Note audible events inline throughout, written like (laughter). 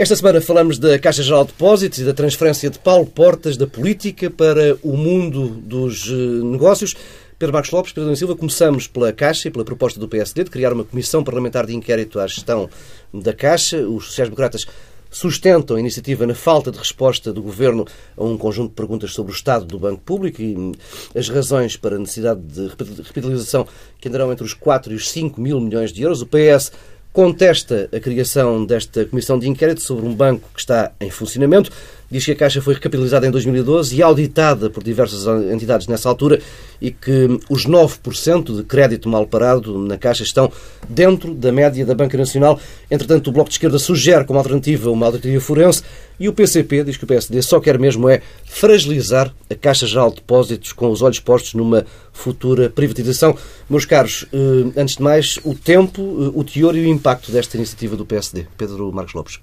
Esta semana falamos da Caixa Geral de Depósitos e da transferência de Paulo Portas da política para o mundo dos eh, negócios. Pedro Marcos Lopes, Pedro Silva, começamos pela Caixa e pela proposta do PSD de criar uma comissão parlamentar de inquérito à gestão da Caixa. Os sociais-democratas sustentam a iniciativa na falta de resposta do Governo a um conjunto de perguntas sobre o estado do Banco Público e hum, as razões para a necessidade de repitalização que andarão entre os 4 e os 5 mil milhões de euros. O PS contesta a criação desta comissão de inquérito sobre um banco que está em funcionamento. Diz que a Caixa foi recapitalizada em 2012 e auditada por diversas entidades nessa altura e que os 9% de crédito mal parado na Caixa estão dentro da média da Banca Nacional. Entretanto, o Bloco de Esquerda sugere como alternativa uma auditoria forense e o PCP diz que o PSD só quer mesmo é fragilizar a Caixa Geral de Depósitos com os olhos postos numa futura privatização. Meus caros, eh, antes de mais, o tempo, eh, o teor e o impacto desta iniciativa do PSD. Pedro Marcos Lopes.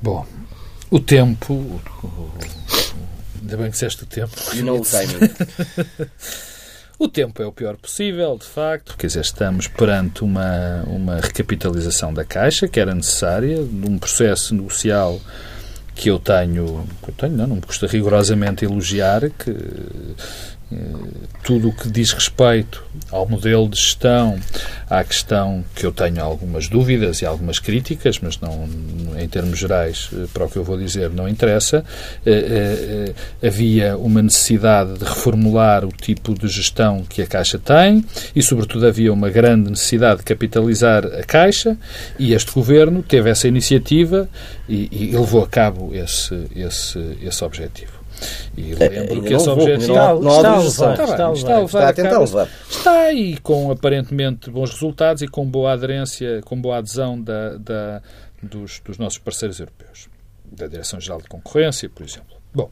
Bom, o tempo. Ainda bem que disseste o tempo. E não o timing. O tempo é o pior possível, de facto. Quer dizer, estamos perante uma, uma recapitalização da Caixa, que era necessária, de um processo negocial que eu tenho, que eu tenho não, não me custa rigorosamente elogiar, que tudo o que diz respeito ao modelo de gestão, à questão que eu tenho algumas dúvidas e algumas críticas, mas não, em termos gerais, eh, para o que eu vou dizer, não interessa. Eh, eh, havia uma necessidade de reformular o tipo de gestão que a Caixa tem e, sobretudo, havia uma grande necessidade de capitalizar a Caixa e este governo teve essa iniciativa e, e levou a cabo esse, esse, esse objetivo. E é, lembro que esse objetivo está, está, está, está, está, está a tentar levar. Está e com aparentemente bons resultados e com boa aderência, com boa adesão da, da dos, dos nossos parceiros europeus, da Direção-Geral de Concorrência, por exemplo. Bom,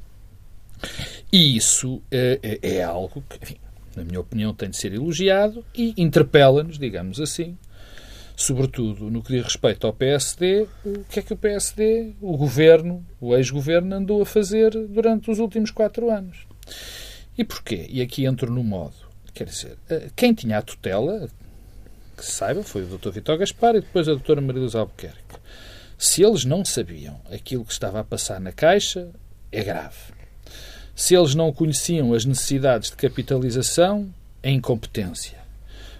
e isso é, é, é algo que, enfim, na minha opinião, tem de ser elogiado e interpela-nos, digamos assim, sobretudo no que diz respeito ao PSD, o que é que o PSD, o governo, o ex-governo, andou a fazer durante os últimos quatro anos. E porquê? E aqui entro no modo. Quer dizer, eh, quem tinha a tutela, que se saiba, foi o Dr. Vitor Gaspar e depois a Dra. Maria Luz Albuquerque. Se eles não sabiam aquilo que estava a passar na Caixa, é grave. Se eles não conheciam as necessidades de capitalização, é incompetência.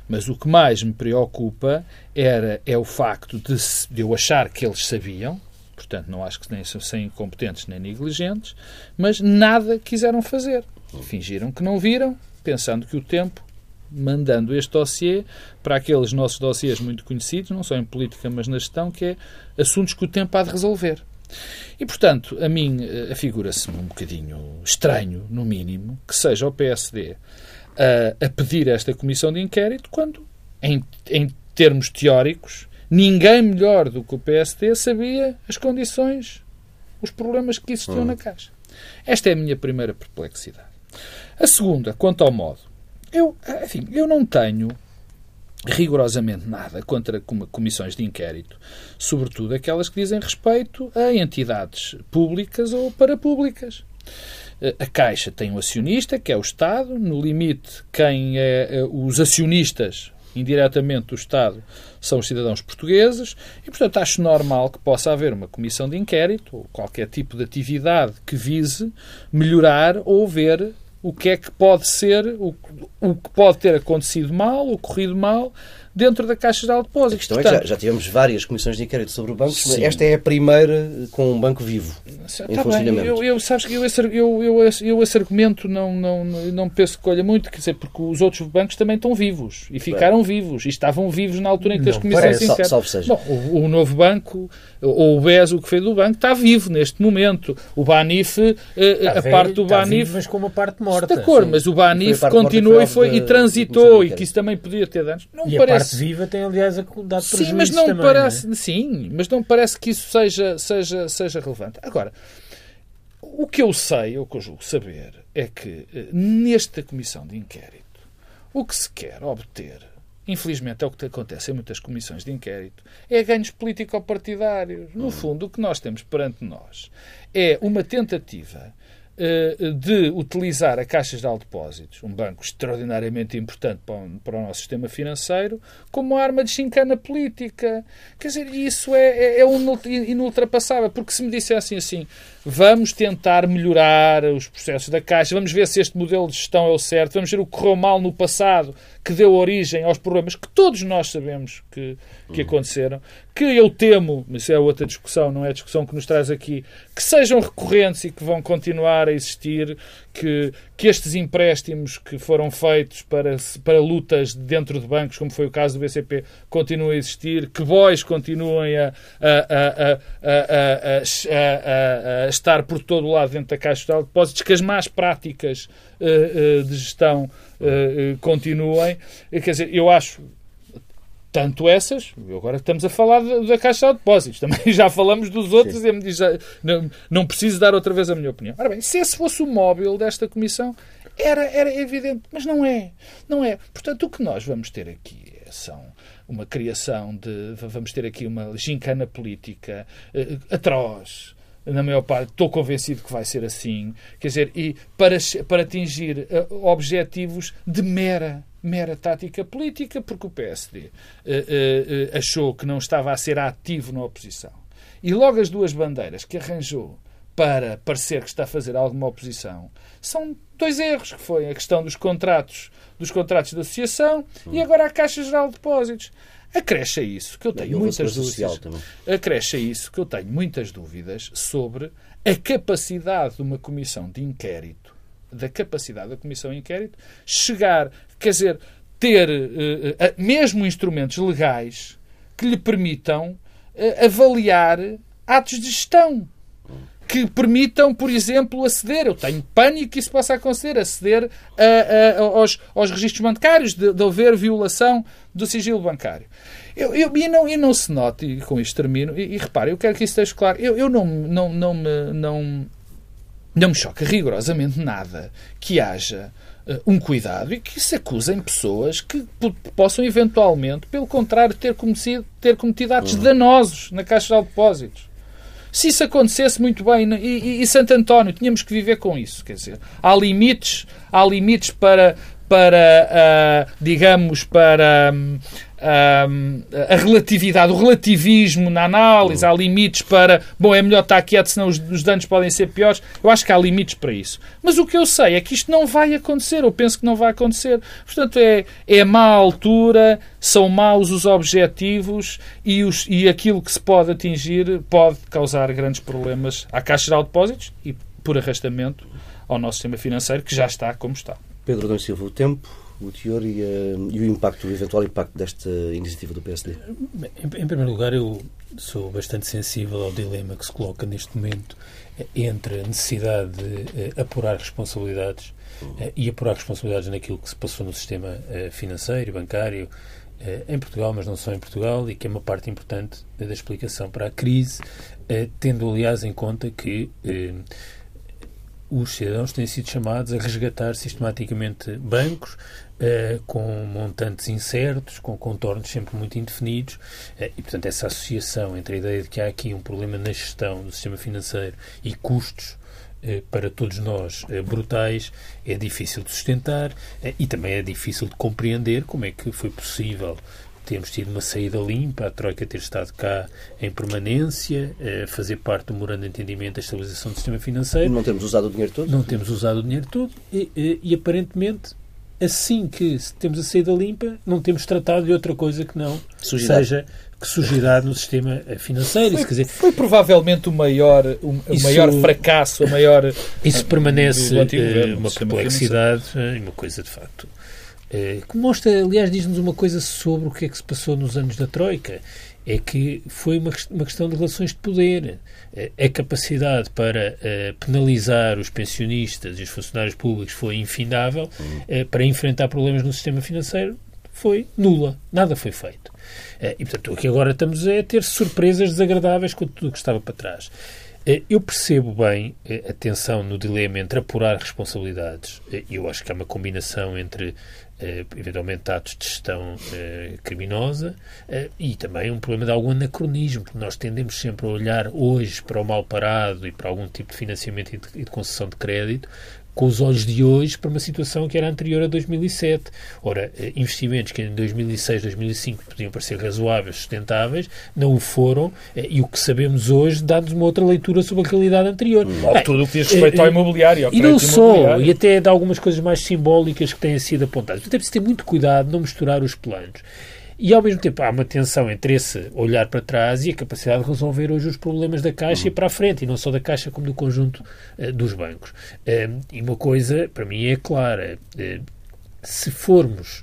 Mas o que mais me preocupa era, é o facto de, de eu achar que eles sabiam, portanto não acho que nem são incompetentes nem negligentes, mas nada quiseram fazer. Fingiram que não viram, pensando que o tempo, mandando este dossiê para aqueles nossos dossiês muito conhecidos, não só em política, mas na gestão, que é assuntos que o tempo há de resolver. E, portanto, a mim eh, afigura-se-me um bocadinho estranho, no mínimo, que seja o PSD a, a pedir esta comissão de inquérito quando, em, em termos teóricos, ninguém melhor do que o PSD sabia as condições, os problemas que existiam hum. na Caixa. Esta é a minha primeira perplexidade. A segunda, quanto ao modo. Eu, enfim, eu não tenho rigorosamente nada contra comissões de inquérito, sobretudo aquelas que dizem respeito a entidades públicas ou parapúblicas. Eh, a Caixa tem um acionista, que é o Estado. No limite, quem é eh, os acionistas indiretamente do Estado são os cidadãos portugueses e, portanto, acho normal que possa haver uma comissão de inquérito ou qualquer tipo de atividade que vise melhorar ou ver o que é que pode ser, o, o que pode ter acontecido mal, ocorrido mal, dentro da Caixa de Depósitos. A questão Portanto, é que já, já, tivemos várias comissões de inquérito sobre o banco, mas esta é a primeira com um banco vivo tá em funcionamento. Eu, eu, sabes que eu esse, eu, eu, eu esse argumento não, não, não penso que olha muito, quer dizer, porque os outros bancos também estão vivos e ficaram Bem. vivos e estavam vivos na altura em que as comissões de inquérito... Salve seja. Bom, o, o, novo banco, ou o BES, o que fez do banco, está vivo neste momento. O Banif, eh, a, a parte do Banif... mas com uma parte morta. De acordo, mas o Banif continuou e, foi, e transitou e que isso também podia ter danos. Não e parece parte viva tem, aliás, dado prejuízo Sim, mas não também, parece, não é? sim, mas não parece que isso seja, seja, seja relevante. Agora, o que eu sei, ou que eu julgo saber, é que eh, nesta comissão de inquérito, o que se quer obter, infelizmente é o que acontece em muitas comissões de inquérito, é ganhos político-partidários. No hum. fundo, o que nós temos perante nós é uma tentativa de utilizar a Caixa de Depósitos, um banco extraordinariamente importante para o, nosso sistema financeiro, como arma de chincana política. Quer dizer, isso é, é, é inultrapassável, porque se me dissessem assim, vamos tentar melhorar os processos da Caixa, vamos ver se este modelo de gestão é o certo, vamos ver o que correu mal no passado, que deu origem aos problemas que todos nós sabemos que, que aconteceram, que eu temo, mas é outra discussão, não é a discussão que nos traz aqui, que sejam recorrentes e que vão continuar a existir, que, que estes empréstimos que foram feitos para, para lutas dentro de bancos, como foi o caso do BCP, continuem a existir, que boys continuem a, a, a, a, estar por todo o lado dentro da Caixa de Depósitos, que as más práticas uh, uh, de gestão uh, continuem. Quer dizer, eu acho tanto essas, agora estamos a falar da, Caixa de Depósitos, também (laughs) já falamos dos outros Sim. e já, não, não preciso dar outra vez a minha opinião. Ora bem, se esse fosse o móvel desta Comissão, era, era evidente, mas não é. Não é. Portanto, o que nós vamos ter aqui são uma criação de. Vamos ter aqui uma gincana política uh, atroz. Na maior parte, estou convencido que vai ser assim. Quer dizer, e para, para atingir uh, objetivos de mera mera tática política, porque o PSD uh, uh, uh, achou que não estava a ser ativo na oposição. E logo as duas bandeiras que arranjou para parecer que está a fazer alguma oposição são dois erros, que foi a questão dos contratos, dos contratos de associação hum. e agora a Caixa Geral de Depósitos. Acresce a isso que eu tenho muitas dúvidas. Acresce a isso que eu tenho muitas dúvidas sobre a capacidade de uma comissão de inquérito, da capacidade da comissão de inquérito chegar Quer dizer, ter uh, mesmo instrumentos legais que lhe permitam uh, avaliar atos de gestão que permitam, por exemplo, aceder. Eu tenho pânico que isso possa acontecer, aceder a, a, aos, aos registros bancários, de, de haver violação do sigilo bancário. Eu, eu, e, não, e não se note, e com isto termino, e, e repare, eu quero que isso esteja claro, eu, eu não, não, não, me, não, não me choca rigorosamente nada que haja um cuidado e que se acusem pessoas que possam eventualmente, pelo contrário, ter cometido, ter cometido atos uhum. danosos na Caixa de Depósitos. Se isso acontecesse muito bem, e, e, e Santo António, tínhamos que viver com isso. Quer dizer, há limites, há limites para, para uh, digamos, para um, a relatividade, o relativismo na análise, há limites para, bom, é melhor estar quieto, senão os, os, danos podem ser piores. Eu acho que há limites para isso. Mas o que eu sei é que isto não vai acontecer, eu penso que não vai acontecer. Portanto, é, é má altura, são maus os objetivos e, os, e aquilo que se pode atingir pode causar grandes problemas à Caixa Geral de Depósitos e, por arrastamento, ao nosso sistema financeiro, que já está como está. Pedro Adão Silva, o tempo o teor e, uh, e, o impacto, o eventual impacto desta iniciativa do PSD? Em, em, primeiro lugar, eu sou bastante sensível ao dilema que se coloca neste momento eh, entre a necessidade de uh, apurar responsabilidades e apurar responsabilidades naquilo que se passou no sistema financeiro e bancário em Portugal, mas não só em Portugal, e que é uma parte importante da explicação para a crise, tendo, aliás, em conta que os cidadãos têm sido chamados a resgatar sistematicamente bancos, Uh, com montantes incertos, com contornos sempre muito indefinidos, uh, e portanto essa associação entre a ideia de que há aqui um problema na gestão do sistema financeiro e custos uh, para todos nós brutais é difícil de sustentar e também é difícil de compreender como é que foi possível termos tido uma saída limpa, a Troika ter estado cá em permanência, fazer parte do morando de entendimento da estabilização do sistema financeiro. Não temos usado o dinheiro todo? Não temos usado o dinheiro todo e, e, e aparentemente assim que temos a saída limpa, não temos tratado de outra coisa que não sujidade. seja que sujidade no sistema financeiro. Foi, quer dizer, foi provavelmente o maior, o, isso, maior fracasso, o maior. Isso permanece uh, uma complexidade e uma coisa de facto. Que mostra, aliás, diz-nos uma coisa sobre o que é que se passou nos anos da Troika é que foi uma, uma questão de relações de poder. A capacidade para uh, penalizar os pensionistas e os funcionários públicos foi infindável, uh, para enfrentar problemas no sistema financeiro foi nula. Nada foi feito. Uh, e, portanto, o que agora estamos é a ter surpresas desagradáveis com tudo o que estava para trás. Eh, eu percebo bem a tensão no dilema entre apurar responsabilidades. Eu acho que há uma combinação entre eventualmente atos de gestão criminosa e também um problema de algum anacronismo, porque nós tendemos sempre a olhar hoje para o mal parado e para algum tipo de financiamento e de concessão de crédito com os olhos de hoje para uma situação que era anterior a 2007. Ora, eh, investimentos que em 2006, 2005 podiam parecer razoáveis, sustentáveis, não o foram eh, e o que sabemos hoje dá-nos uma outra leitura sobre a realidade anterior. Logo, tudo o que diz respeito ao eh, imobiliário. Ao e não só, e até de algumas coisas mais simbólicas que têm sido apontadas. Portanto, é preciso ter muito cuidado não misturar os planos. E, ao mesmo tempo, há uma tensão entre esse olhar para trás e a capacidade de resolver hoje os problemas da Caixa uhum. e para a frente, e não só da Caixa, como do conjunto uh, dos bancos. Uh, e uma coisa, para mim, é clara. Uh, se formos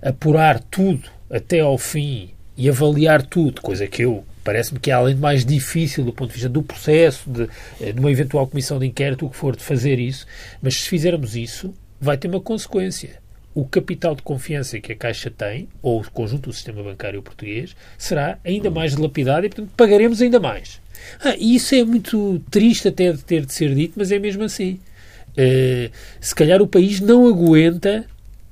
apurar tudo até ao fim e avaliar tudo, coisa que eu parece-me que é além de mais difícil do ponto de vista do processo, de, de uma eventual comissão de inquérito, o que for de fazer isso, mas se fizermos isso, vai ter uma consequência o capital de confiança que a Caixa tem, ou o conjunto do sistema bancário português, será ainda mais dilapidado e, portanto, pagaremos ainda mais. Ah, e isso é muito triste até de ter de ser dito, mas é mesmo assim. Uh, se calhar o país não aguenta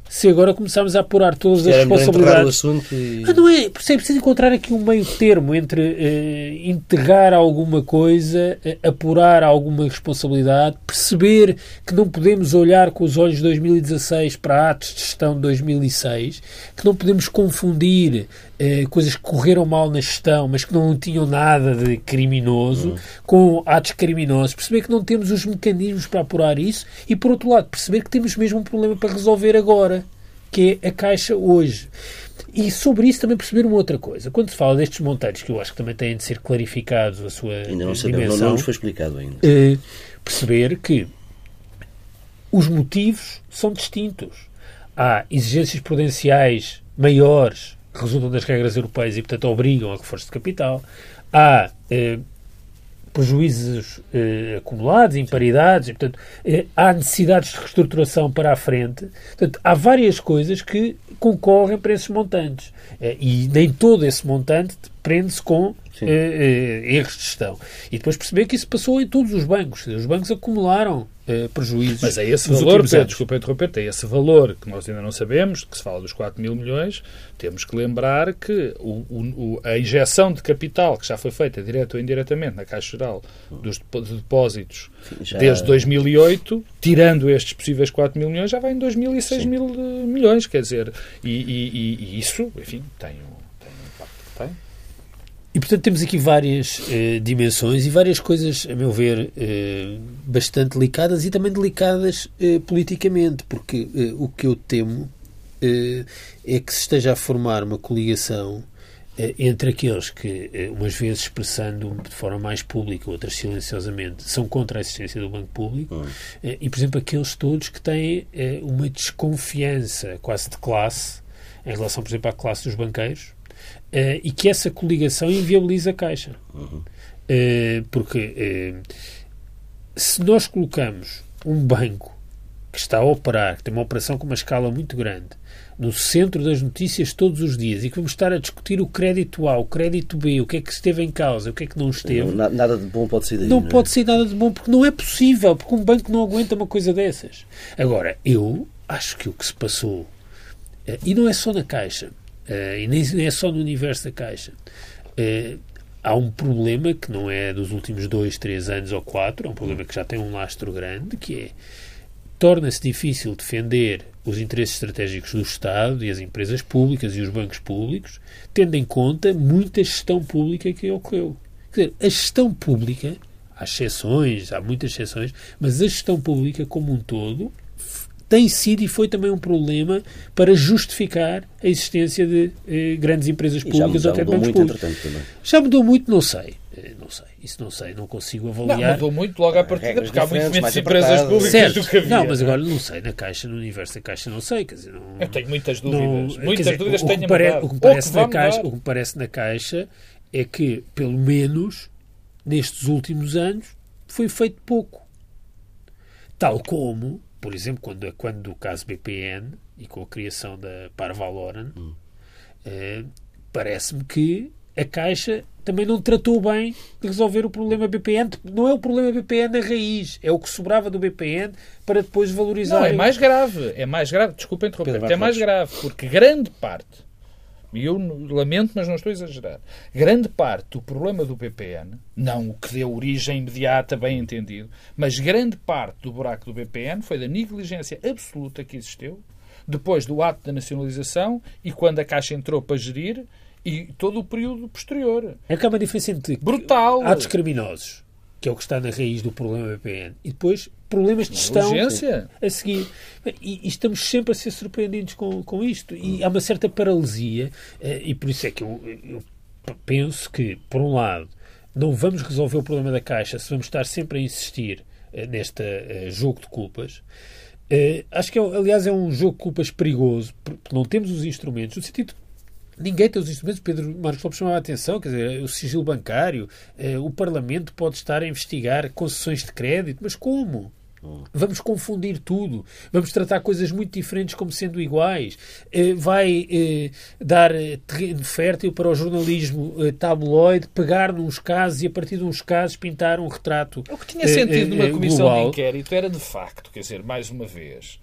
se agora começarmos a apurar todas as responsabilidades. E... Ah, não é? É preciso encontrar aqui um meio termo entre uh, enterrar alguma coisa, uh, apurar alguma responsabilidade, perceber que não podemos olhar com os olhos de 2016 para atos de gestão de 2006, que não podemos confundir uh, coisas que correram mal na gestão, mas que não tinham nada de criminoso, uhum. com atos criminosos, perceber que não temos os mecanismos para apurar isso e, por outro lado, perceber que temos mesmo um problema para resolver agora que é a Caixa hoje. E sobre isso também perceber uma outra coisa. Quando se fala destes montantes, que eu acho que também têm de ser clarificados a sua ainda não dimensão... Sabemos, não, nos foi explicado ainda. Eh, perceber que os motivos são distintos. Há exigências prudenciais maiores resultam das regras europeias e, portanto, obrigam a reforço de capital. Há eh, prejuízos eh, acumulados, imparidades, e, portanto, eh, há necessidades de reestruturação para a frente. Portanto, há várias coisas que concorrem para esses montantes. Eh, e nem todo esse montante prende-se com eh, eh, erros de gestão. E depois perceber que isso passou em todos os bancos. Os bancos acumularam eh, prejuízos. Mas é esse valor, Pedro, desculpa interromper, é esse valor que nós ainda não sabemos, que se fala dos 4 mil milhões, temos que lembrar que o, o, a injeção de capital que já foi feita, direto ou indiretamente, na Caixa Geral dos depósitos já... desde 2008, tirando estes possíveis 4 mil milhões, já vai em 2 mil e 6 Sim. mil milhões, quer dizer, e, e, e isso, enfim, tem um, tem um impacto que tem. E, portanto, temos aqui várias eh, dimensões e várias coisas, a meu ver, eh, bastante delicadas e também delicadas eh, politicamente, porque eh, o que eu temo eh, é que se esteja a formar uma coligação eh, entre aqueles que, umas vezes expressando de forma mais pública, outras silenciosamente, são contra a existência do banco público, hum. e, por exemplo, aqueles todos que têm uma desconfiança quase de classe em relação, por exemplo, à classe dos banqueiros, uh, e que essa coligação inviabiliza a Caixa. Uhum. Uh, porque uh, se nós colocamos um banco que está a operar, que tem uma operação com uma escala muito grande, no centro das notícias todos os dias e que vamos estar a discutir o crédito A, o crédito B, o que é que esteve em causa, o que é que não esteve. Não, nada de bom pode ser daí. Não, não é? pode ser nada de bom porque não é possível, porque um banco não aguenta uma coisa dessas. Agora, eu acho que o que se passou, e não é só na Caixa, Uh, e nem é só no universo da Caixa. Uh, há um problema que não é dos últimos dois, três anos ou quatro, é um problema que já tem um lastro grande, que é torna-se difícil defender os interesses estratégicos do Estado e as empresas públicas e os bancos públicos, tendo em conta muita gestão pública que ocorreu. Quer dizer, a gestão pública, há exceções, há muitas exceções, mas a gestão pública como um todo tem sido e foi também um problema para justificar a existência de eh, grandes empresas públicas ou até bancos públicos. Já mudou muito, não sei. Eh, não sei, isso não sei, não consigo avaliar. Não, mudou muito logo à partida, porque há muito menos empresas públicas certo. do que havia. Não, mas agora não sei, na Caixa, no universo da Caixa, não sei. Quer dizer, não, Eu tenho muitas dúvidas. Não, muitas dizer, dúvidas o, tenho pare, o, que parece na Caixa, o que parece na Caixa é que, pelo menos, nestes últimos anos, foi feito pouco. Tal como por exemplo, quando, quando o caso BPN e com a criação da Parvaloran, hum. eh, parece-me que a Caixa também não tratou bem de resolver o problema BPN. Não é o problema BPN na raiz, é o que sobrava do BPN para depois valorizar. Não, é mais grave. É mais grave. Desculpa interromper. É mais grave, porque grande parte, e eu lamento, mas não estou a exagerar, grande parte do problema do BPN, não o que deu origem imediata, bem entendido, mas grande parte do buraco do BPN foi da negligência absoluta que existiu depois do ato da nacionalização e quando a Caixa entrou para gerir e todo o período posterior. É que há uma diferença entre Brutal. atos criminosos, que é o que está na raiz do problema BPN, e depois problemas de gestão a seguir. E, e, estamos sempre a ser surpreendidos com, com isto. E há uma certa paralisia, eh, e por isso é que eu, eu penso que, por um lado, não vamos resolver o problema da Caixa se vamos estar sempre a insistir eh, neste uh, jogo de culpas. Acho que, é, aliás, é um jogo de culpas perigoso, porque não temos os instrumentos, no sentido Ninguém tem os instrumentos. Pedro Marcos Lopes chamava a atenção, quer dizer, o sigilo bancário, eh, o Parlamento pode estar a investigar concessões de crédito, mas como? Vamos confundir tudo. Vamos tratar coisas muito diferentes como sendo iguais. Eh, vai eh, dar terreno fértil para o jornalismo eh, tabloide pegar nos casos e, a partir de uns casos, pintar um retrato. O que tinha sentido numa comissão global. de inquérito era, de facto, quer dizer, mais uma vez,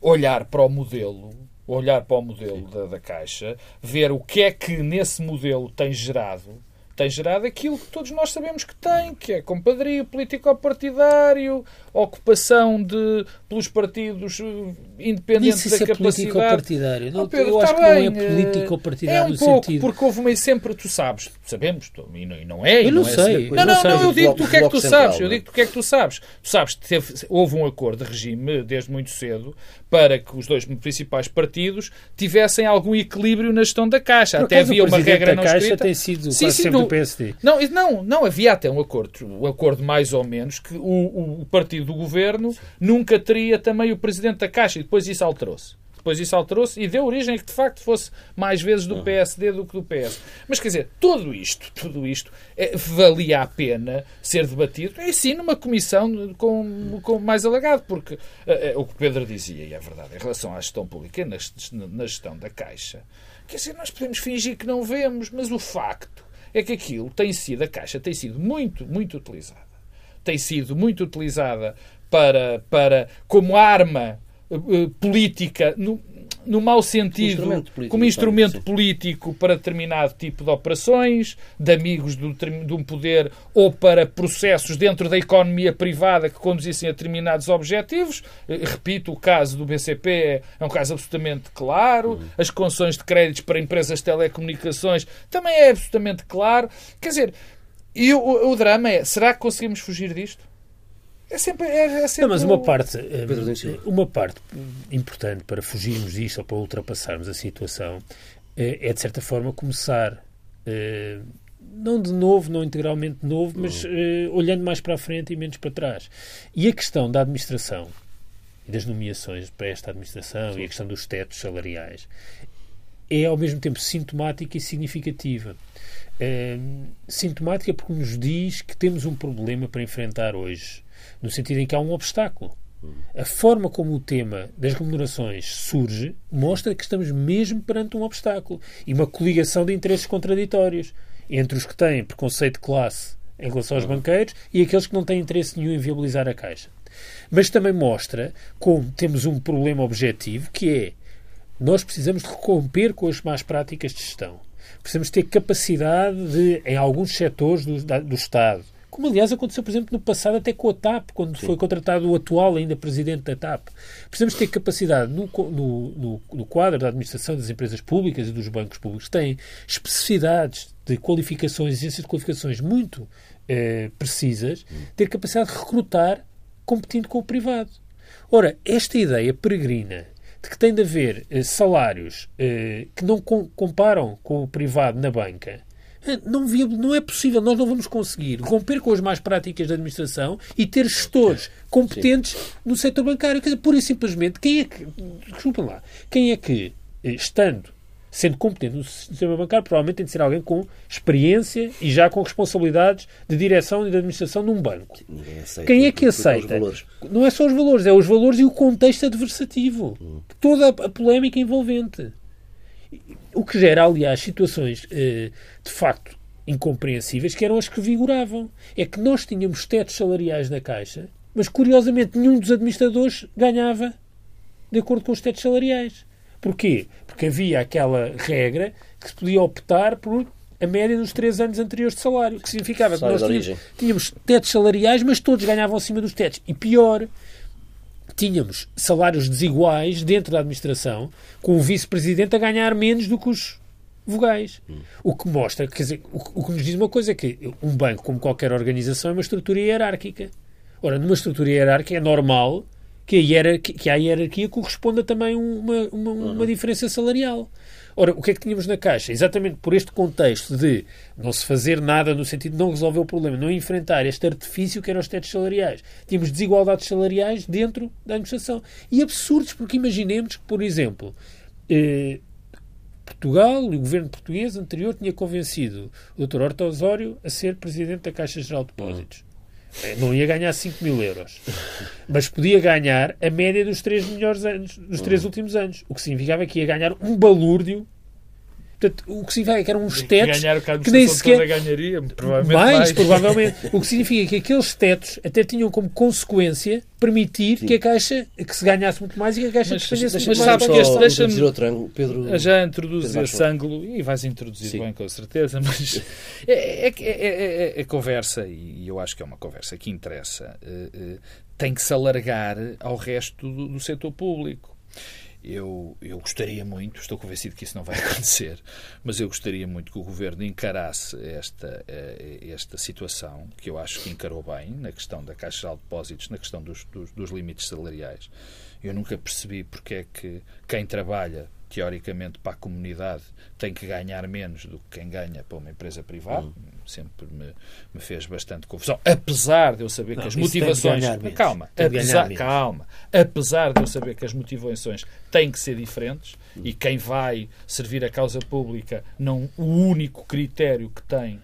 olhar para o modelo olhar para o modelo da, da, Caixa, ver o que é que nesse modelo tem gerado tem gerado aquilo que todos nós sabemos que tem, que é compadrio político-partidário, ocupação de, pelos partidos eh, independentes da é capacidade. partidário. Não, Pedro, eu acho que bem, não é eh, político-partidário é um pouco, sentido. porque houve meio sempre, tu sabes, sabemos, e não, e não é. Eu não, não é sei. Não, não, não, eu digo-te o que é que tu sabes. Eu digo-te o que é que tu sabes. Tu sabes que teve, houve um acordo de regime desde muito cedo para que os dois principais partidos tivessem algum equilíbrio na gestão da Caixa. Por até havia uma regra não Caixa escrita. tem sido sim, sim, sempre PSD. Não, não, não havia até um acordo, um acordo mais ou menos, que o, o partido do governo nunca teria também o presidente da Caixa e depois isso alterou-se. Depois isso alterou-se e deu origem a que de facto fosse mais vezes do PSD do que do PS. Mas quer dizer, tudo isto, tudo isto é, valia a pena ser debatido, e sim numa comissão com, com mais alegado, porque é, é, o que Pedro dizia, e é verdade, em relação à gestão pública, na, na gestão da Caixa, quer dizer, nós podemos fingir que não vemos, mas o facto é que aquilo tem sido, a Caixa tem sido muito, muito utilizada. Tem sido muito utilizada para, para como arma uh, política, no, no mau sentido, instrumento político, como instrumento político para determinado tipo de operações, de amigos do, de um poder ou para processos dentro da economia privada que conduzissem a determinados objetivos. Eh, repito, o caso do BCP é, é um caso absolutamente claro. Uhum. As concessões de créditos para empresas de telecomunicações também é absolutamente claro. Quer dizer, e o, o drama é, será que conseguimos fugir disto? É sempre, é, é sempre não, mas uma parte, eh, uma parte importante para fugirmos disto ou para ultrapassarmos a situação eh, é, de certa forma, começar, eh, não de novo, não integralmente de novo, mas olhando mais para a frente e menos para trás. E a questão da administração e das nomeações para esta administração Sim. e a questão dos tetos salariais é, ao mesmo tempo, sintomática e significativa. É, sintomática porque nos diz que temos um problema para enfrentar hoje no sentido em que há um obstáculo. A forma como o tema das remunerações surge mostra que estamos mesmo perante um obstáculo e uma coligação de interesses contraditórios entre os que têm preconceito de classe em relação aos banqueiros e aqueles que não têm interesse nenhum em viabilizar a Caixa. Mas também mostra como temos um problema objetivo que é nós precisamos de recomper com as más práticas de gestão. Precisamos ter capacidade de, em alguns setores do, do Estado, como aliás aconteceu, por exemplo, no passado até com a TAP, quando Sim. foi contratado o atual ainda presidente da TAP. Precisamos ter capacidade no, no, no, no, quadro da administração das empresas públicas e dos bancos públicos, têm especificidades de qualificações, exigências de qualificações muito eh, precisas, ter capacidade de recrutar competindo com o privado. Ora, esta ideia peregrina de que tem de haver eh, salários eh, que não com, comparam com o privado na banca não, viável, não é possível, nós não vamos conseguir romper com as más práticas da administração e ter gestores competentes Sim. no setor bancário. Quer dizer, pura e simplesmente, quem é que, desculpem lá, quem é que, eh, estando, sendo competente no sistema bancário, provavelmente tem de ser alguém com experiência e já com responsabilidades de direção e de administração num banco. Quem é que aceita? Não é só os valores, é os valores e o contexto adversativo. Hum. Toda a polémica envolvente. O que gera, aliás, situações eh, de facto incompreensíveis, que eram as que vigoravam. É que nós tínhamos tetos salariais na Caixa, mas curiosamente nenhum dos administradores ganhava de acordo com os tetos salariais. Porquê? Porque havia aquela regra que se podia optar por a média dos três anos anteriores de salário, que significava que nós tínhamos, tínhamos tetos salariais, mas todos ganhavam acima dos tetos. E pior, tínhamos salários desiguais dentro da administração, com o vice-presidente a ganhar menos do que os vogais. Hum. O que mostra, quer dizer, o, o, que nos diz uma coisa é que um banco, como qualquer organização, é uma estrutura hierárquica. Ora, numa estrutura hierárquica é normal que, a hierarquia, que à hierarquia corresponda também uma, uma, uma uhum. diferença salarial. Ora, o que é que tínhamos na Caixa? Exatamente por este contexto de não se fazer nada no sentido de não resolver o problema, não enfrentar este artifício que eram os tetos salariais. Tínhamos desigualdades salariais dentro da administração. E absurdos, porque imaginemos que, por exemplo, eh, Portugal, o governo português anterior tinha convencido o Dr. Horta Osório a ser presidente da Caixa Geral de Depósitos. Eh, não ia ganhar 5 mil euros. Mas podia ganhar a média dos três melhores anos, dos três uhum. últimos anos. O que significava que ia ganhar um balúrdio Portanto, o que significa que eram uns tetos que, que nem sequer ganharia, provavelmente mais, mais, provavelmente. o que significa que aqueles tetos até tinham como consequência permitir Sim. que a Caixa que se ganhasse muito mais e que a Caixa despendesse muito mais. Mas sabes que este deixa-me outro ângulo, Pedro. Já introduzir esse ângulo e vais introduzir Sim. bem com certeza, (laughs) mas é, é, é, é, conversa e eu acho que é uma conversa que interessa. tem que se alargar ao resto do, do setor público eu, eu gostaria muito, estou convencido que isso não vai (laughs) acontecer, mas eu gostaria muito que o Governo encarasse esta, eh, esta situação, que eu acho que encarou bem, na questão da Caixa Geral de Depósitos, na questão dos, dos, dos limites salariais. Eu nunca percebi porque é que quem trabalha teoricamente para a comunidade tem que ganhar menos do que quem ganha para uma empresa privada. Uhum. Sempre me, me, fez bastante confusão. Apesar de eu saber não, que as motivações. Calma, apesar, calma. Apesar de eu saber que as motivações têm que ser diferentes uhum. e quem vai servir a causa pública, não o único critério que tem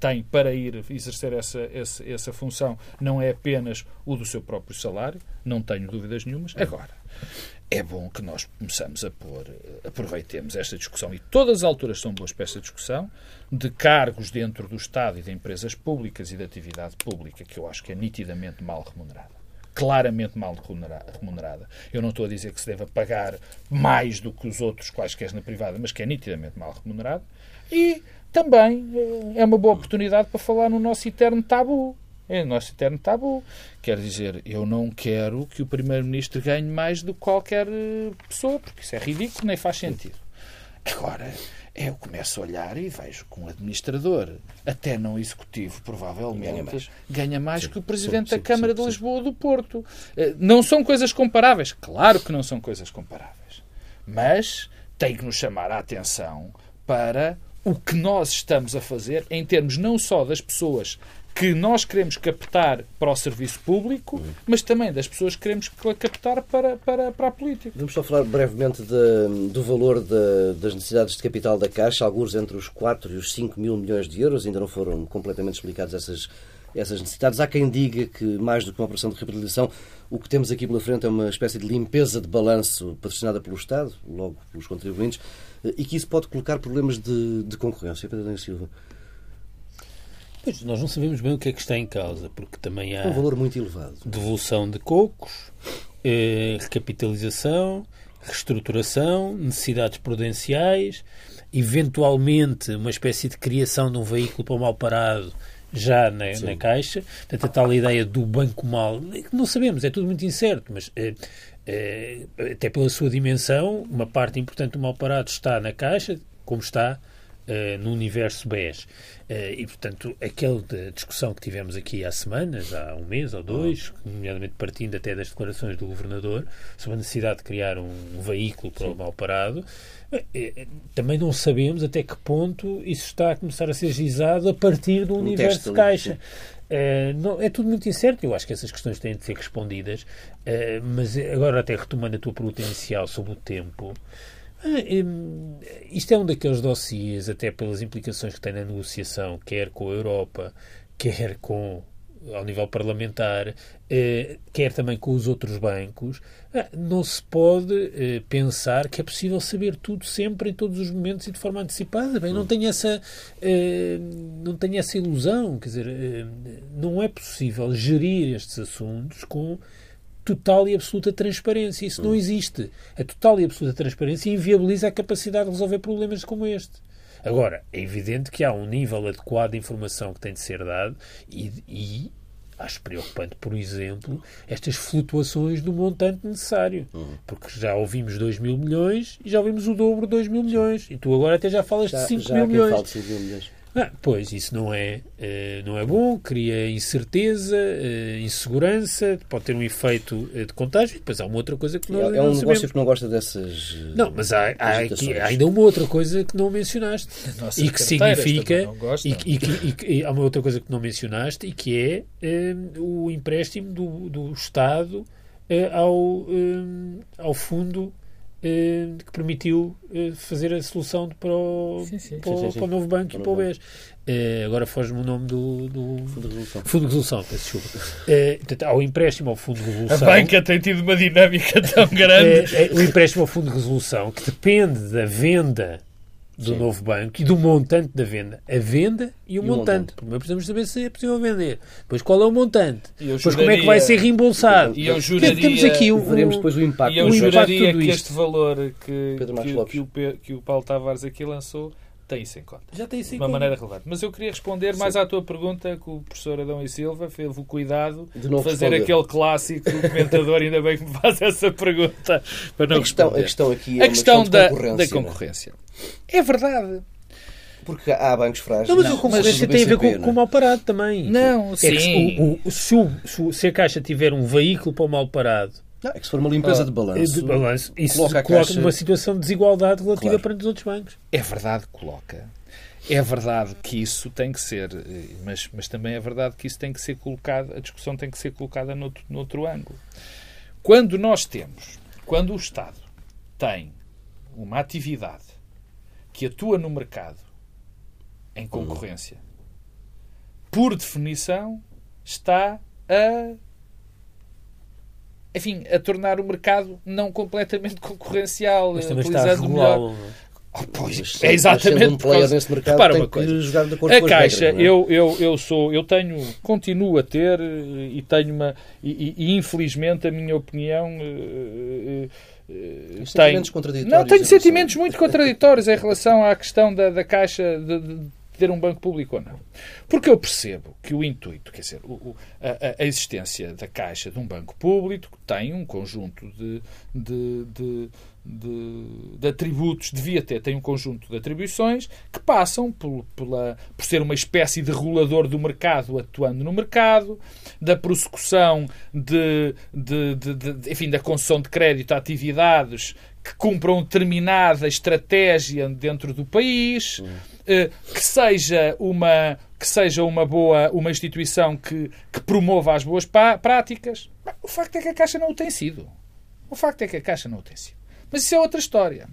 tem para ir exercer essa, essa, essa função não é apenas o do seu próprio salário, não tenho dúvidas nenhumas. Agora, é bom que nós começamos a pôr, aproveitemos esta discussão, e todas as alturas são boas para esta discussão, de cargos dentro do Estado e de empresas públicas e de atividade pública, que eu acho que é nitidamente mal remunerada. Claramente mal remunerada. Eu não estou a dizer que se deva pagar mais do que os outros quaisquer na privada, mas que é nitidamente mal remunerada. E também eh, é uma boa oportunidade para falar no nosso eterno tabu é o nosso eterno tabu. Quer dizer, eu não quero que o Primeiro-Ministro ganhe mais do que qualquer eh, pessoa, porque isso é ridículo, nem faz sentido. Agora, eu começo a olhar e vejo que um administrador, até não executivo, provavelmente, ganha mais, ganha mais sim, que o Presidente sim, da Câmara sim, de Lisboa ou do Porto. Eh, não são coisas comparáveis. Claro que não são coisas comparáveis. Mas tem que nos chamar a atenção para o que nós estamos a fazer em termos não só das pessoas que nós queremos captar para o serviço público, uhum. mas também das pessoas que queremos captar para, para, para a política. Vamos só falar brevemente de, do valor de, das necessidades de capital da Caixa, alguns entre os 4 e os 5 mil milhões de euros, ainda não foram completamente explicadas essas, essas necessidades. Há quem diga que, mais do que uma operação de reabilitação, o que temos aqui pela frente é uma espécie de limpeza de balanço patrocinada pelo Estado, logo pelos contribuintes, e que isso pode colocar problemas de, de concorrência. Pedro Silva. Pois, nós não sabemos bem o que é que está em causa, porque também há... Um valor muito elevado. Devolução de cocos, eh, recapitalização, reestruturação, necessidades prudenciais, eventualmente uma espécie de criação de um veículo para o mal parado já na, na Caixa. Portanto, a tal ideia do banco mal, não sabemos, é tudo muito incerto, mas eh, eh, até pela sua dimensão, uma parte importante do mal parado está na Caixa, como está eh, no universo BES. Eh, e, portanto, aquela discussão que tivemos aqui há semanas, há um mês ou dois, nomeadamente partindo até das declarações do Governador, sobre a necessidade de criar um, veículo para Sim. o mal parado, eh, também não sabemos até que ponto isso está a começar a ser gizado a partir do um universo de caixa. Uh, não, é tudo muito incerto. Eu acho que essas questões têm de ser respondidas. Uh, mas agora, até retomando a tua pergunta inicial sobre o tempo, isto é um daqueles dossiês, até pelas implicações que tem na negociação, quer com a Europa, quer com ao nível parlamentar, eh, quer também com os outros bancos, eh, não se pode eh, pensar que é possível saber tudo sempre, em todos os momentos e de forma antecipada. Bem, não tenho essa, não tenho essa ilusão. Quer dizer, não é possível gerir estes assuntos com total e absoluta transparência. Isso não existe. A total e absoluta transparência inviabiliza a capacidade de resolver problemas como este. Agora, é evidente que há um nível adequado de informação que tem de ser dado e, e acho preocupante, por exemplo, estas flutuações do montante necessário. Uhum. Porque já ouvimos 2 mil milhões e já ouvimos o dobro de 2 mil milhões. E tu agora até já falas já, de 5 mil milhões. Fala de 5 mil milhões. Ah, pois, isso não é, uh, não é bom, cria incerteza, uh, insegurança, pode ter um efeito uh, de contágio. E depois há uma outra coisa que não É, é um negócio que não gosta dessas. Não, mas há, há, aqui, há, ainda uma outra coisa que não mencionaste e que significa. E, e, e, e, há uma outra coisa que não mencionaste e que é o empréstimo do, do Estado ao, ao fundo eh, que permitiu eh, fazer a solução para o, sim, sim. Para, sim, para, o novo banco e para o BES. Eh, agora foge-me o nome do, do, Fundo de Resolução. Fundo de Resolução, peço desculpa. portanto, há o empréstimo ao Fundo de Resolução. A banca tem tido uma dinâmica tão grande. o empréstimo ao Fundo de Resolução, que depende da venda do Sim. novo banco e do montante da venda. A venda e o, e montante. montante. Primeiro precisamos saber se é possível vender. Depois qual é o montante. Depois juraria, como é que vai ser reembolsado. E eu juraria, temos aqui o, veremos depois o impacto. E eu juraria que este valor que, que, que, o, que o Paulo Tavares aqui lançou tem isso em conta. Já tem isso em De uma conta. maneira relevante. Mas eu queria responder Sim. mais à tua pergunta que o professor Adão e Silva fez o cuidado de, de fazer responder. aquele clássico comentador, ainda bem que me faz essa pergunta para não a questão, responder. A questão aqui é a questão, questão da, concorrência, da concorrência. É verdade. Porque há bancos frágeis. Não, mas a concorrência tem a ver com, com o mal parado também. Não, é sim. O, o, se, o, se a Caixa tiver um veículo para o mal parado não, é que se for uma limpeza ah, de balanço, de balanço isso coloca, coloca numa situação de desigualdade relativa claro. perante os outros bancos. É verdade, coloca. É verdade que isso tem que ser, mas, mas também é verdade que isso tem que ser colocado, a discussão tem que ser colocada noutro, noutro ângulo. Quando nós temos, quando o Estado tem uma atividade que atua no mercado em concorrência, por definição, está a enfim, a tornar o mercado não completamente concorrencial, Mas também está melhor. Oh, pois, é exatamente um player causa... nesse mercado Repara uma coisa. jogar de acordo a com caixa regras, é? eu, eu, eu sou eu tenho continuo a ter e tenho uma e, e infelizmente a minha opinião uh, uh, tem contraditórios não tenho sentimentos muito contraditórios em relação à questão da, da caixa de, de ter um banco público ou não. Porque eu percebo que o intuito, quer dizer, o, a, a, existência da Caixa de um banco público tem um conjunto de, de, de, de, de atributos, devia ter, tem um conjunto de atribuições que passam por, pela, por ser uma espécie de regulador do mercado atuando no mercado, da prossecução de, de, de, de enfim, da concessão de crédito a atividades que cumpram determinada estratégia dentro do país. Eh, que seja uma que seja uma boa uma instituição que, que promova as boas práticas. O facto é que a Caixa não o tem sido. O facto é que a Caixa não o tem sido. Mas isso é outra história.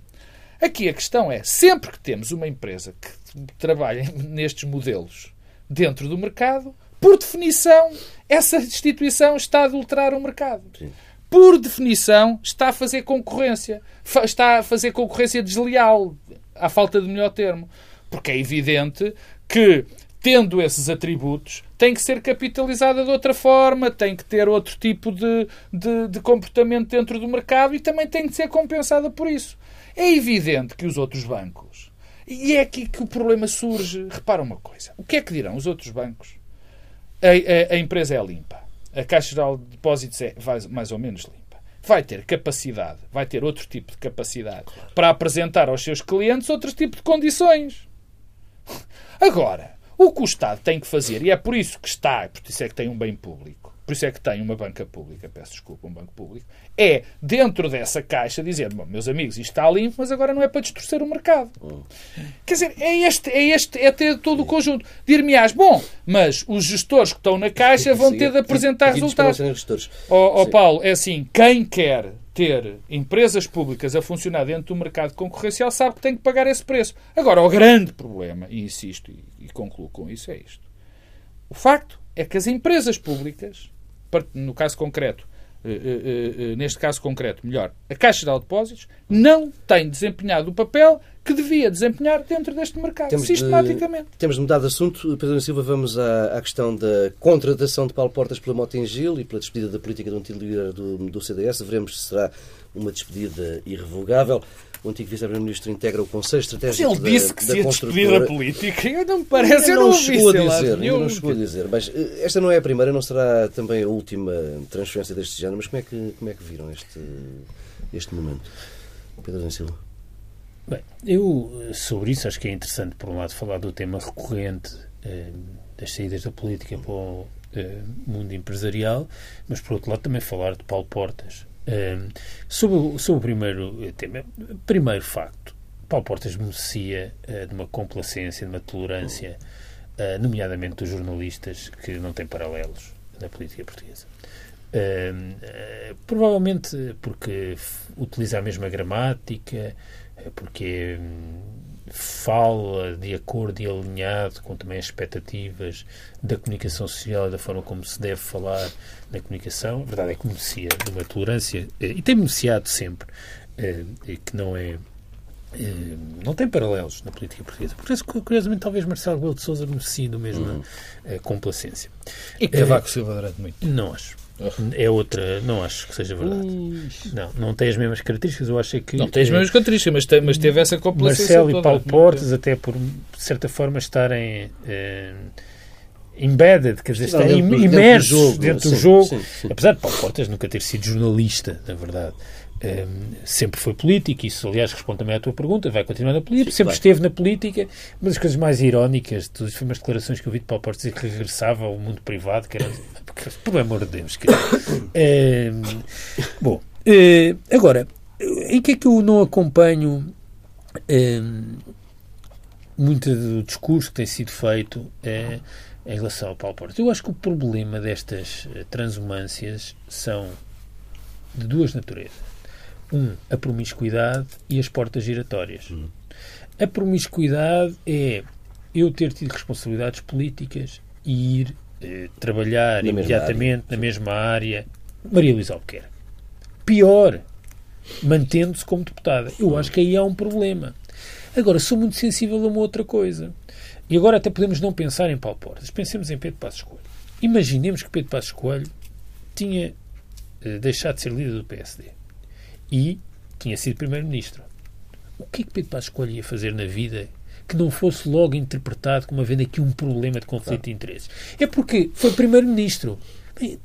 Aqui a questão é, sempre que temos uma empresa que trabalha (laughs) nestes modelos dentro do mercado, por definição, essa instituição está a adulterar o mercado. Sim. Por definição, está a fazer concorrência. Está a fazer concorrência desleal, à falta de melhor termo. Porque é evidente que, tendo esses atributos, tem que ser capitalizada de outra forma, tem que ter outro tipo de, de, de comportamento dentro do mercado e também tem que ser compensada por isso. É evidente que os outros bancos. E é aqui que o problema surge. Repara uma coisa. O que é que dirão os outros bancos? A, a, a empresa é limpa. A Caixa Geral de Depósitos é mais ou menos limpa vai ter capacidade, vai ter outro tipo de capacidade para apresentar aos seus clientes outro tipo de condições. Agora, o que o Estado tem que fazer, e é por isso que está, por isso é que tem um bem público, por isso é que tem uma banca pública, peço desculpa, um banco público, é, dentro dessa caixa, dizer, bom, meus amigos, isto está limpo, mas agora não é para distorcer o mercado. Quer dizer, é este, é este, é ter todo o conjunto. Dir-me-ás, bom, mas os gestores que estão na caixa vão ter de apresentar resultados. Ó oh, oh, Paulo, é assim, quem quer ter empresas públicas a funcionar dentro do mercado concorrencial sabe que tem que pagar esse preço. Agora, o grande problema, e insisto e, concluo com isso, é isto. O facto é que as empresas públicas, no caso concreto, eh, eh, eh, neste caso concreto, melhor, a Caixa de Depósitos, não tem desempenhado o papel que devia desempenhar dentro deste mercado, temos sistematicamente. De, temos de mudar de assunto. Pedro Silva, vamos à, à, questão da contratação de Paulo Portas pela Motengil e pela despedida da política do antigo líder do, do CDS. Veremos se será uma despedida irrevogável. O antigo vice-primeiro-ministro integra o Conselho Estratégico Mas ele disse que se ia despedir da política. Eu não me parece, eu não, não chegou a dizer, não chegou a dizer. Mas eh, esta não é a primeira, não será também a última transferência deste género. Mas como é que, como é que viram este, este momento? Pedro Silva. Bem, eu sobre isso acho que é interessante, por um lado, falar do tema recorrente eh, das saídas da política para o eh, mundo empresarial, mas por outro lado também falar de Paulo Portas, sobre, sobre o primeiro tema, primeiro facto, Paulo Portas beneficia uh, de uma complacência, de uma tolerância, nomeadamente dos jornalistas, que não tem paralelos na política portuguesa. Provavelmente porque utiliza a mesma gramática, porque fala de acordo e alinhado com também as expectativas da comunicação social e da forma como se deve falar na comunicação. A verdade é que de uma tolerância eh, e tem beneficiado sempre, eh, que não é não tem paralelos na política portuguesa. Por isso, curiosamente, talvez Marcelo Rebelo de Sousa beneficie da mesma uhum. complacência. E Cavaco Silva durante muito. Não acho. É outra, não acho que seja verdade. Ui. Não, não tem as mesmas características. Eu acho que. Não tem as mesmas características, mas, tem, mas teve essa complacência. Marcelo e Paulo Portas, até por de certa forma, estarem. Eh, embedded, quer dizer, estarem imersos dentro do jogo. Sim, sim. Apesar de Paulo Portas nunca ter sido jornalista, na verdade. Um, sempre foi político, isso aliás responde também à tua pergunta, vai continuar na política, Sim, sempre claro. esteve na política, mas as coisas mais irónicas, tudo foi umas declarações que eu vi de Paulo Portas dizer que regressava ao mundo privado, que era, (coughs) porque, por amor de Deus, que, um, bom, uh, agora, em que é que eu não acompanho um, muito do discurso que tem sido feito uh, em relação ao Paulo Portas? Eu acho que o problema destas eh, transumâncias são de duas naturezas um, a promiscuidade e as portas giratórias. Hum. A promiscuidade é eu ter tido responsabilidades políticas e ir eh, trabalhar na imediatamente mesma na mesma área. Maria Luísa Albuquerque. Pior, mantendo-se como deputada. Eu acho que aí há um problema. Agora, sou muito sensível a uma outra coisa. E agora até podemos não pensar em Paulo Portas. Pensemos em Pedro Passos Coelho. Imaginemos que Pedro Passos Coelho tinha eh, deixado de ser líder do PSD e tinha sido Primeiro-Ministro. O que é que Pedro Passos Coelho ia fazer na vida que não fosse logo interpretado como havendo aqui um problema de conflito de interesses? É porque foi Primeiro-Ministro.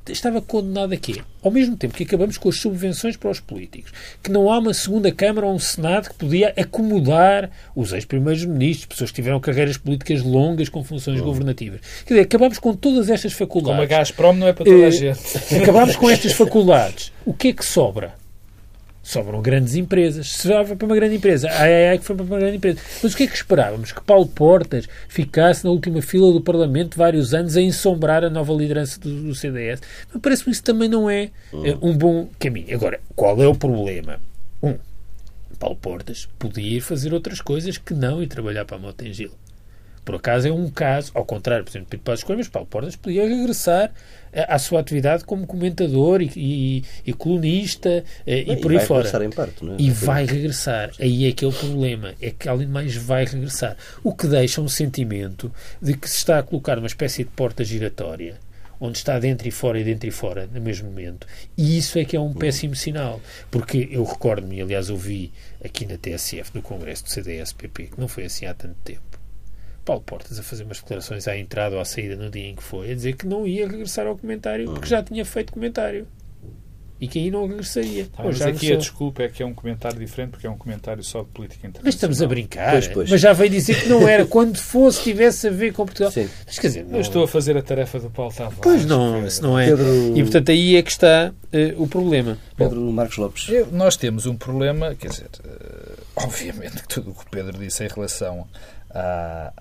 Estava condenado a quê? Ao mesmo tempo que acabamos com as subvenções para os políticos, que não há uma segunda Câmara ou um Senado que podia acomodar os ex-primeiros ministros, pessoas que tiveram carreiras políticas longas com funções uhum. governativas. Quer dizer, acabamos com todas estas faculdades. Como a Gazprom não é para toda a eh, gente. Acabamos com estas faculdades. O que é que sobra? Sobram grandes empresas. Se sobra para uma grande empresa, ai, ai, ai, que foi para uma grande empresa. Mas o que é que esperávamos? Que Paulo Portas ficasse na última fila do Parlamento vários anos a ensombrar a nova liderança do, do CDS? Mas parece que isso também não é uh, um bom caminho. Agora, qual é o problema? Um, Paulo Portas podia ir fazer outras coisas que não ir trabalhar para a Motengil. Por acaso é um caso, ao contrário, por exemplo, Pedro Passos Coelho, mas Paulo Portas podia regressar à sua atividade como comentador e, e, e colunista e, e por aí fora. Parte, é? E vai regressar. Aí é que é o problema. É que, além de mais, vai regressar. O que deixa um sentimento de que se está a colocar uma espécie de porta giratória onde está dentro e fora e dentro e fora no mesmo momento. E isso é que é um péssimo sinal. Porque eu recordo-me, aliás, ouvi aqui na TSF, no Congresso do CDS-PP, que não foi assim há tanto tempo, Paulo Portas a fazer umas declarações à entrada ou à saída no dia em que foi, a dizer que não ia regressar ao comentário porque já tinha feito comentário. E que aí não regressaria. Ah, mas aqui a desculpa é que é um comentário diferente porque é um comentário só de política internacional. Mas estamos a brincar. Pois, pois. Mas já veio dizer que não era quando fosse, tivesse a ver com Portugal. Sim. Mas quer dizer, não... Eu estou a fazer a tarefa do Paulo Tavares. Pois não, isso não é. Pedro... E portanto aí é que está uh, o problema. Pedro Bom, Marcos Lopes. Eu, nós temos um problema, quer dizer, uh, obviamente que tudo o que o Pedro disse em relação à,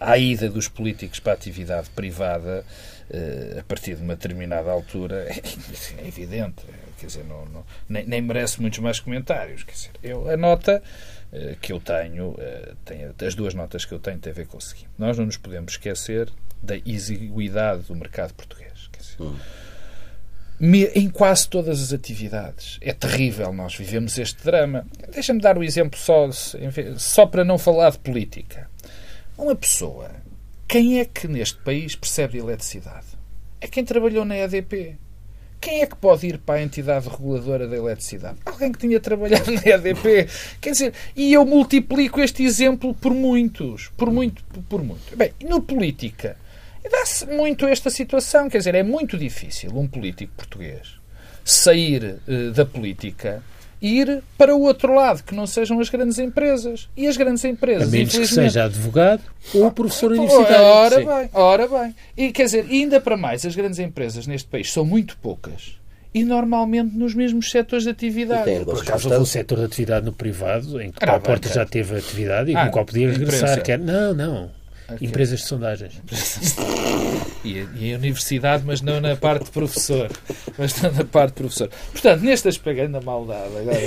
à, à ida dos políticos para a atividade privada uh, a partir de uma determinada altura (laughs) é, é evidente. Quer dizer, não, não, nem, nem, merece muitos mais comentários. Quer dizer, eu, a nota uh, que eu tenho, tem, as duas notas que eu tenho têm a ver com o seguinte. Nós não nos podemos esquecer da exiguidade do mercado português. Dizer, hum. Em quase todas as atividades. É terrível, nós vivemos este drama. Deixa-me dar um exemplo só, só para não falar de política. Uma pessoa, quem é que neste país percebe eletricidade? É quem trabalhou na EDP. Quem é que pode ir para a entidade reguladora da eletricidade? Alguém que tinha trabalhado na EDP. Quer dizer, e eu multiplico este exemplo por muitos. Por muito, por muito. Bem, na política, dá-se muito esta situação. Quer dizer, é muito difícil um político português sair uh, da política ir para o outro lado, que não sejam as grandes empresas. E as grandes empresas. A menos que seja advogado ou professor universitário. Ora Sim. bem, ora bem. E quer dizer, ainda para mais, as grandes empresas neste país são muito poucas. E normalmente nos mesmos setores de atividade. Por acaso houve um setor de atividade no privado em que Paulo Porta já teve atividade e ah, qual podia regressar. Quer... Não, não. Okay. Empresas de sondagens. (laughs) e, a, e, a, universidade, mas não na parte de professor. Mas não na parte de professor. Portanto, neste aspecto, ainda maldade agora.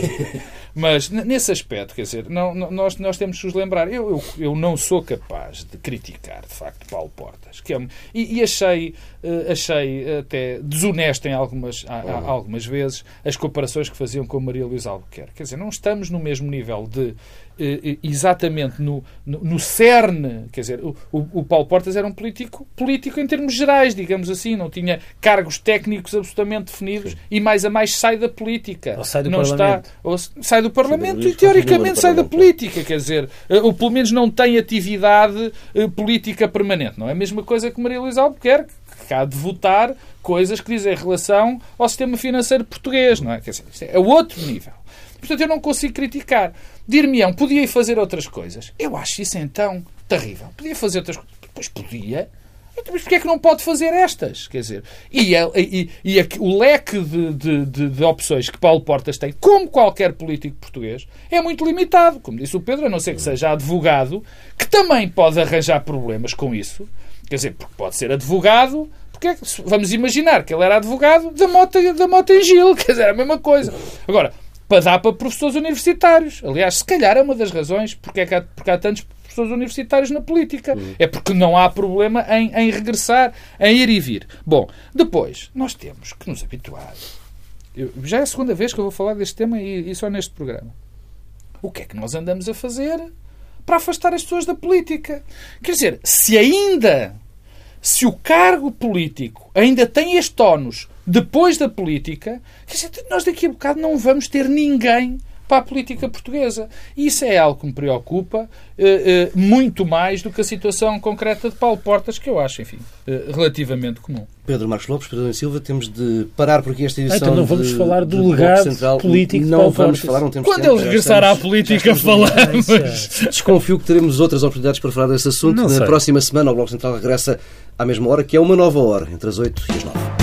Mas nesse aspecto, quer dizer, não, nós, nós temos que nos lembrar. Eu, eu, eu, não sou capaz de criticar, de facto, Paulo Portas. Que é, e, e achei, uh, achei até desonesto em algumas, a, a, algumas vezes as comparações que faziam com Maria Luísa Albuquerque. Quer dizer, não estamos no mesmo nível de eh, exatamente no, no, no, cerne, quer dizer, o, o, Paulo Portas era um político, político em termos gerais, digamos assim, não tinha cargos técnicos absolutamente definidos Sim. e mais a mais sai da política. Ou sai do não Parlamento. Está, ou sai do Parlamento e teoricamente sai da política, quer dizer, eh, ou pelo menos não tem atividade uh, política permanente. Não é a mesma coisa que Maria Luísa Albuquerque, que há de votar coisas que dizem relação ao sistema financeiro português, não é? Quer dizer, é outro nível. Portanto, eu não consigo criticar. Dir-me-ão, podia fazer outras coisas. Eu acho isso então terrível. Podia fazer outras coisas. Pois podia. Então, mas porquê é que não pode fazer estas? Quer dizer, e, e, e o leque de, de, de, de, opções que Paulo Portas tem, como qualquer político português, é muito limitado. Como disse o Pedro, a não ser que seja advogado, que também pode arranjar problemas com isso. Quer dizer, porque pode ser advogado, porque é vamos imaginar que ele era advogado da Mota, da Mota em Gil, (laughs) quer dizer, é a mesma coisa. Agora, para dar para professores universitários. Aliás, se calhar é uma das razões porque, é há, porque há tantos professores universitários na política. Uhum. É porque não há problema em, em regressar, em ir e vir. Bom, depois, nós temos que nos habituar. Eu, já é a segunda vez que eu vou falar deste tema e, e só neste programa. O que é que nós andamos a fazer para afastar as pessoas da política? Quer dizer, se ainda se o cargo político ainda tem este ónus depois da política, nós daqui a bocado não vamos ter ninguém para a política portuguesa. E isso é algo que me preocupa eh, eh, muito mais do que a situação concreta de Paulo Portas, que eu acho, enfim, eh, relativamente comum. Pedro Marcos Lopes, Pedro da Silva, temos de parar por aqui esta edição. Então não vamos de, falar do legado central. político Não Paulo vamos Portas. falar, não temos Quando tempo, ele regressar à política, falamos. Desconfio que teremos outras oportunidades para falar desse assunto. Não Na sei. próxima semana, o Bloco Central regressa à mesma hora, que é uma nova hora, entre as 8 e as 9.